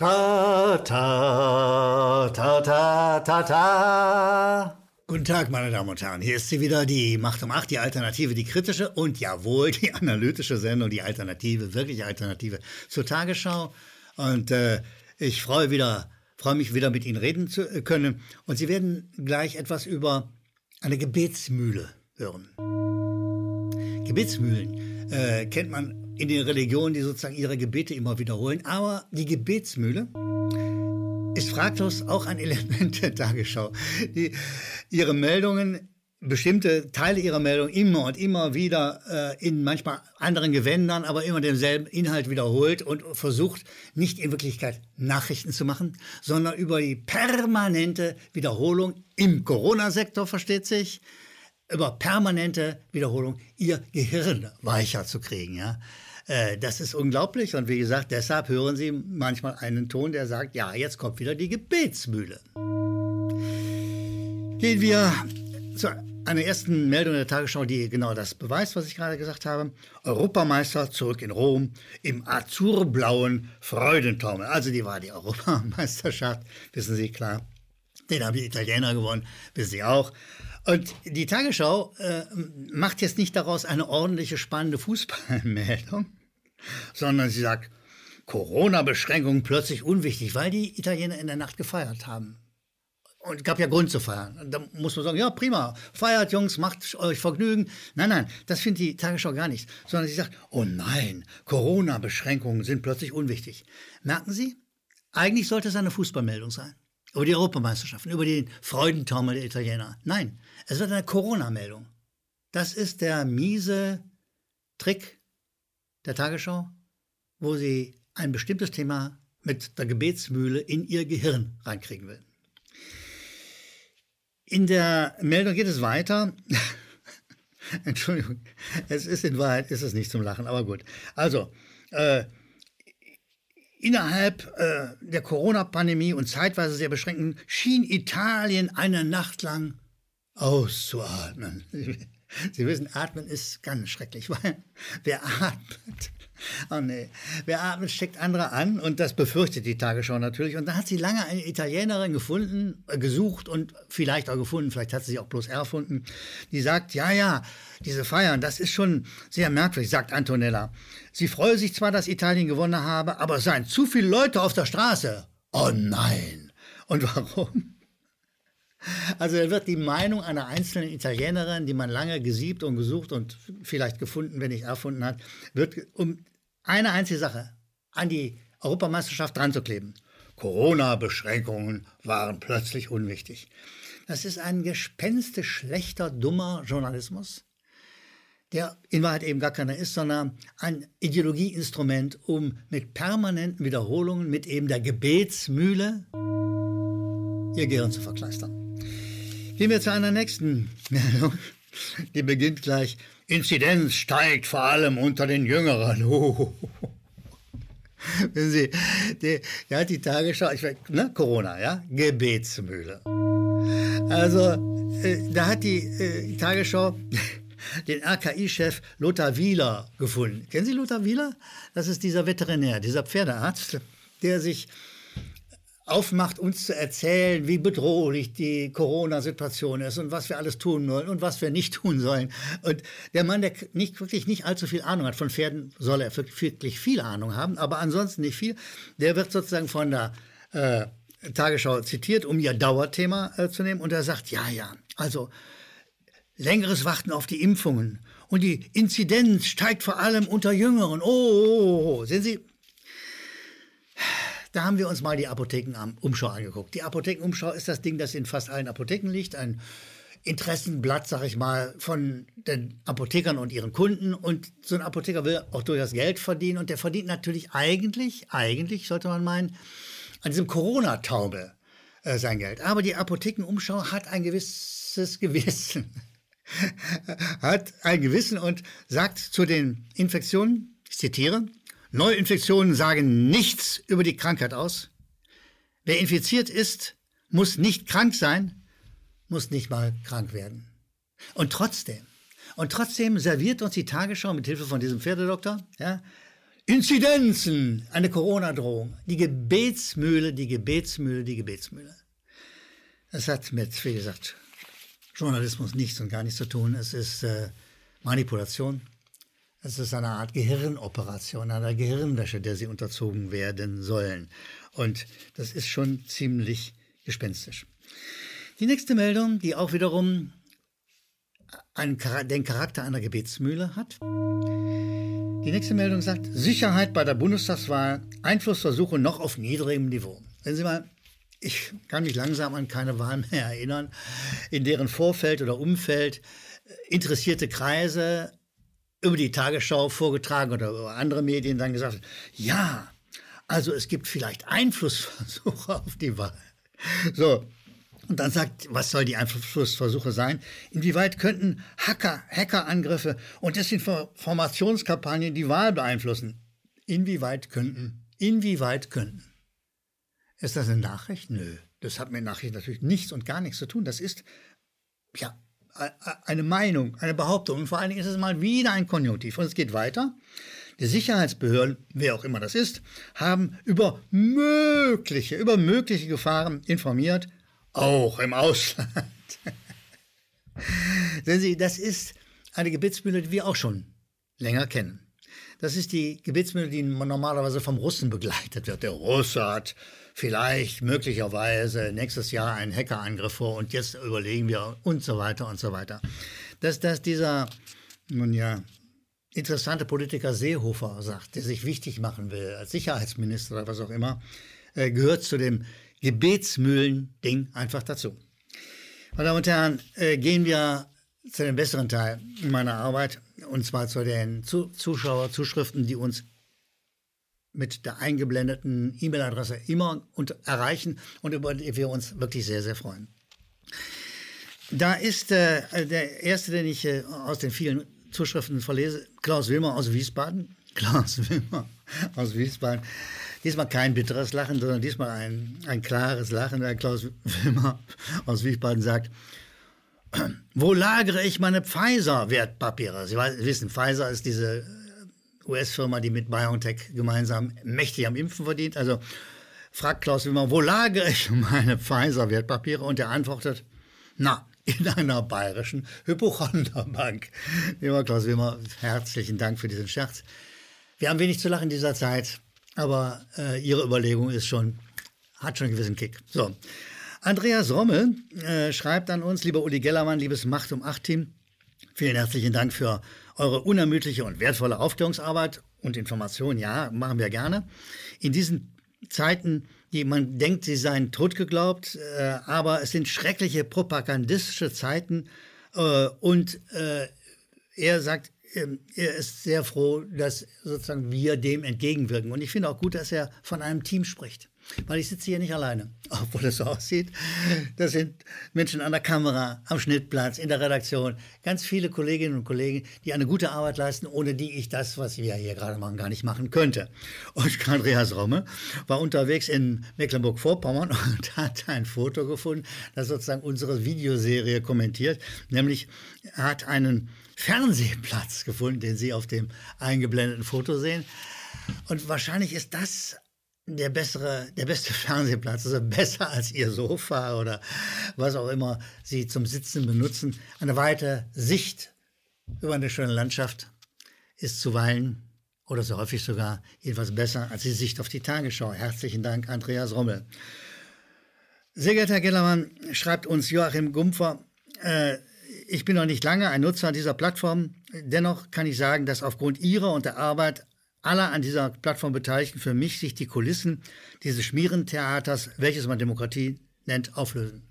Ta, ta, ta, ta, ta, ta. Guten Tag, meine Damen und Herren. Hier ist sie wieder, die Macht um 8, die Alternative, die kritische und jawohl, die analytische Sendung, die Alternative, wirklich Alternative zur Tagesschau. Und äh, ich freue, wieder, freue mich wieder mit Ihnen reden zu äh, können. Und Sie werden gleich etwas über eine Gebetsmühle hören. Gebetsmühlen äh, kennt man in den Religionen, die sozusagen ihre Gebete immer wiederholen. Aber die Gebetsmühle ist fraglos auch ein Element der Tagesschau. Die, ihre Meldungen, bestimmte Teile ihrer Meldung immer und immer wieder äh, in manchmal anderen Gewändern, aber immer denselben Inhalt wiederholt und versucht, nicht in Wirklichkeit Nachrichten zu machen, sondern über die permanente Wiederholung im Corona-Sektor, versteht sich, über permanente Wiederholung ihr Gehirn weicher zu kriegen. Ja? Äh, das ist unglaublich und wie gesagt, deshalb hören Sie manchmal einen Ton, der sagt, ja, jetzt kommt wieder die Gebetsmühle. Gehen wir zu einer ersten Meldung der Tagesschau, die genau das beweist, was ich gerade gesagt habe. Europameister zurück in Rom im azurblauen Freudentaumel. Also die war die Europameisterschaft, wissen Sie, klar. Den haben die Italiener gewonnen, wissen Sie auch. Und die Tagesschau äh, macht jetzt nicht daraus eine ordentliche, spannende Fußballmeldung, sondern sie sagt, Corona-Beschränkungen plötzlich unwichtig, weil die Italiener in der Nacht gefeiert haben. Und es gab ja Grund zu feiern. Da muss man sagen, ja, prima, feiert, Jungs, macht euch Vergnügen. Nein, nein, das findet die Tagesschau gar nicht. Sondern sie sagt, oh nein, Corona-Beschränkungen sind plötzlich unwichtig. Merken Sie? Eigentlich sollte es eine Fußballmeldung sein. Über die Europameisterschaften, über den Freudentaumel der Italiener. Nein, es wird eine Corona-Meldung. Das ist der miese Trick der Tagesschau, wo sie ein bestimmtes Thema mit der Gebetsmühle in ihr Gehirn reinkriegen will. In der Meldung geht es weiter. Entschuldigung, es ist in Wahrheit ist es nicht zum Lachen, aber gut. Also, äh, innerhalb äh, der Corona-Pandemie und zeitweise sehr beschränkten schien Italien eine Nacht lang auszuatmen. Sie wissen, atmen ist ganz schrecklich, weil wer atmet, oh nee, wer atmet, steckt andere an und das befürchtet die Tagesschau natürlich. Und da hat sie lange eine Italienerin gefunden, äh, gesucht und vielleicht auch gefunden, vielleicht hat sie sich auch bloß erfunden, die sagt, ja, ja, diese Feiern, das ist schon sehr merkwürdig, sagt Antonella. Sie freue sich zwar, dass Italien gewonnen habe, aber es seien zu viele Leute auf der Straße. Oh nein. Und warum? Also da wird die Meinung einer einzelnen Italienerin, die man lange gesiebt und gesucht und vielleicht gefunden, wenn nicht erfunden hat, wird um eine einzige Sache an die Europameisterschaft dran zu kleben. Corona-Beschränkungen waren plötzlich unwichtig. Das ist ein gespenstisch schlechter, dummer Journalismus, der in Wahrheit eben gar keiner ist, sondern ein Ideologieinstrument, um mit permanenten Wiederholungen, mit eben der Gebetsmühle, ihr Gehirn zu verkleistern. Gehen wir zu einer nächsten Meldung. Die beginnt gleich. Inzidenz steigt vor allem unter den Jüngeren. Oh. Wenn Sie, die, ja, die Tagesschau, ich, ne, Corona, ja, Gebetsmühle. Also, äh, da hat die, äh, Tagesschau den RKI-Chef Lothar Wieler gefunden. Kennen Sie Lothar Wieler? Das ist dieser Veterinär, dieser Pferdearzt, der sich aufmacht, uns zu erzählen, wie bedrohlich die Corona-Situation ist und was wir alles tun wollen und was wir nicht tun sollen. Und der Mann, der nicht, wirklich nicht allzu viel Ahnung hat von Pferden, soll er wirklich viel Ahnung haben, aber ansonsten nicht viel, der wird sozusagen von der äh, Tagesschau zitiert, um ihr Dauerthema äh, zu nehmen. Und er sagt, ja, ja, also längeres Warten auf die Impfungen. Und die Inzidenz steigt vor allem unter Jüngeren. Oh, oh, oh, oh. sehen Sie, da haben wir uns mal die Apothekenumschau angeguckt. Die Apothekenumschau ist das Ding, das in fast allen Apotheken liegt. Ein Interessenblatt, sag ich mal, von den Apothekern und ihren Kunden. Und so ein Apotheker will auch durchaus Geld verdienen. Und der verdient natürlich eigentlich, eigentlich sollte man meinen, an diesem Corona-Taube äh, sein Geld. Aber die Apothekenumschau hat ein gewisses Gewissen. hat ein Gewissen und sagt zu den Infektionen, ich zitiere, Neuinfektionen sagen nichts über die Krankheit aus. Wer infiziert ist, muss nicht krank sein, muss nicht mal krank werden. Und trotzdem, und trotzdem serviert uns die Tagesschau mit Hilfe von diesem Pferdedoktor, ja, Inzidenzen, eine Corona-Drohung. Die Gebetsmühle, die Gebetsmühle, die Gebetsmühle. Es hat mit, wie gesagt, Journalismus nichts und gar nichts zu tun. Es ist äh, Manipulation. Es ist eine Art Gehirnoperation, eine Gehirnwäsche, der sie unterzogen werden sollen. Und das ist schon ziemlich gespenstisch. Die nächste Meldung, die auch wiederum einen, den Charakter einer Gebetsmühle hat. Die nächste Meldung sagt, Sicherheit bei der Bundestagswahl, Einflussversuche noch auf niedrigem Niveau. Wenn Sie mal, ich kann mich langsam an keine Wahl mehr erinnern, in deren Vorfeld oder Umfeld interessierte Kreise über die Tagesschau vorgetragen oder über andere Medien dann gesagt, ja, also es gibt vielleicht Einflussversuche auf die Wahl. So, und dann sagt, was soll die Einflussversuche sein? Inwieweit könnten Hacker, Hackerangriffe und Desinformationskampagnen die Wahl beeinflussen? Inwieweit könnten? Inwieweit könnten? Ist das eine Nachricht? Nö. Das hat mit Nachricht natürlich nichts und gar nichts zu tun. Das ist, ja, eine Meinung, eine Behauptung. Und vor allen Dingen ist es mal wieder ein Konjunktiv. Und es geht weiter. Die Sicherheitsbehörden, wer auch immer das ist, haben über mögliche, über mögliche Gefahren informiert auch im Ausland. Sehen Sie, das ist eine Gebetsmühle, die wir auch schon länger kennen. Das ist die Gebetsmühle, die normalerweise vom Russen begleitet wird. Der Russe hat vielleicht möglicherweise nächstes Jahr einen Hackerangriff vor und jetzt überlegen wir und so weiter und so weiter. Dass, dass dieser, nun ja, interessante Politiker Seehofer sagt, der sich wichtig machen will als Sicherheitsminister oder was auch immer, äh, gehört zu dem Gebetsmühlen-Ding einfach dazu. Meine Damen und Herren, äh, gehen wir zu dem besseren Teil meiner Arbeit, und zwar zu den Zuschauerzuschriften, die uns mit der eingeblendeten E-Mail-Adresse immer erreichen und über die wir uns wirklich sehr, sehr freuen. Da ist äh, der erste, den ich äh, aus den vielen Zuschriften verlese, Klaus Wilmer aus Wiesbaden. Klaus Wilmer aus Wiesbaden Diesmal kein bitteres Lachen, sondern diesmal ein, ein klares Lachen. Der Klaus Wilmer aus Wiesbaden sagt, wo lagere ich meine Pfizer-Wertpapiere? Sie wissen, Pfizer ist diese US-Firma, die mit BioNTech gemeinsam mächtig am Impfen verdient. Also fragt Klaus Wilmer, wo lagere ich meine Pfizer-Wertpapiere? Und er antwortet, na, in einer bayerischen Hypochonderbank. Lieber Klaus Wilmer, herzlichen Dank für diesen Scherz. Wir haben wenig zu lachen in dieser Zeit. Aber äh, Ihre Überlegung ist schon, hat schon einen gewissen Kick. So. Andreas Rommel äh, schreibt an uns, lieber Uli Gellermann, liebes Macht um 8 Team, vielen herzlichen Dank für eure unermüdliche und wertvolle Aufklärungsarbeit und Information. Ja, machen wir gerne. In diesen Zeiten, die man denkt, sie seien totgeglaubt, äh, aber es sind schreckliche propagandistische Zeiten äh, und äh, er sagt, ähm, er ist sehr froh, dass sozusagen wir dem entgegenwirken. Und ich finde auch gut, dass er von einem Team spricht. Weil ich sitze hier nicht alleine, obwohl es so aussieht. Das sind Menschen an der Kamera, am Schnittplatz, in der Redaktion. Ganz viele Kolleginnen und Kollegen, die eine gute Arbeit leisten, ohne die ich das, was wir hier gerade machen, gar nicht machen könnte. Und Andreas Romme war unterwegs in Mecklenburg-Vorpommern und hat ein Foto gefunden, das sozusagen unsere Videoserie kommentiert. Nämlich er hat einen Fernsehplatz gefunden, den Sie auf dem eingeblendeten Foto sehen. Und wahrscheinlich ist das der bessere, der beste Fernsehplatz, also besser als Ihr Sofa oder was auch immer Sie zum Sitzen benutzen. Eine weite Sicht über eine schöne Landschaft ist zuweilen oder so häufig sogar jedenfalls besser als die Sicht auf die Tagesschau. Herzlichen Dank, Andreas Rommel. Sehr geehrter Herr Gellermann, schreibt uns Joachim Gumpfer, äh, ich bin noch nicht lange ein Nutzer dieser Plattform. Dennoch kann ich sagen, dass aufgrund Ihrer und der Arbeit aller an dieser Plattform Beteiligten für mich sich die Kulissen dieses Schmierentheaters, welches man Demokratie nennt, auflösen.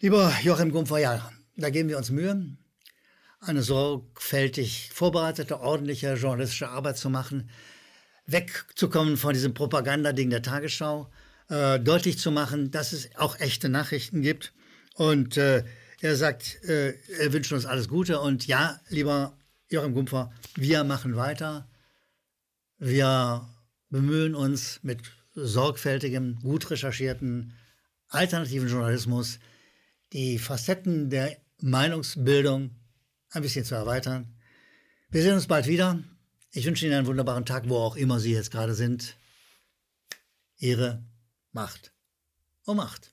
Lieber Joachim Gumpfer, ja, da geben wir uns Mühe, eine sorgfältig vorbereitete, ordentliche journalistische Arbeit zu machen, wegzukommen von diesem Propagandading der Tagesschau, äh, deutlich zu machen, dass es auch echte Nachrichten gibt und äh, er sagt, äh, er wünscht uns alles Gute und ja, lieber Joachim Gumpfer, wir machen weiter. Wir bemühen uns mit sorgfältigem, gut recherchierten, alternativen Journalismus die Facetten der Meinungsbildung ein bisschen zu erweitern. Wir sehen uns bald wieder. Ich wünsche Ihnen einen wunderbaren Tag, wo auch immer Sie jetzt gerade sind. Ihre Macht um Macht.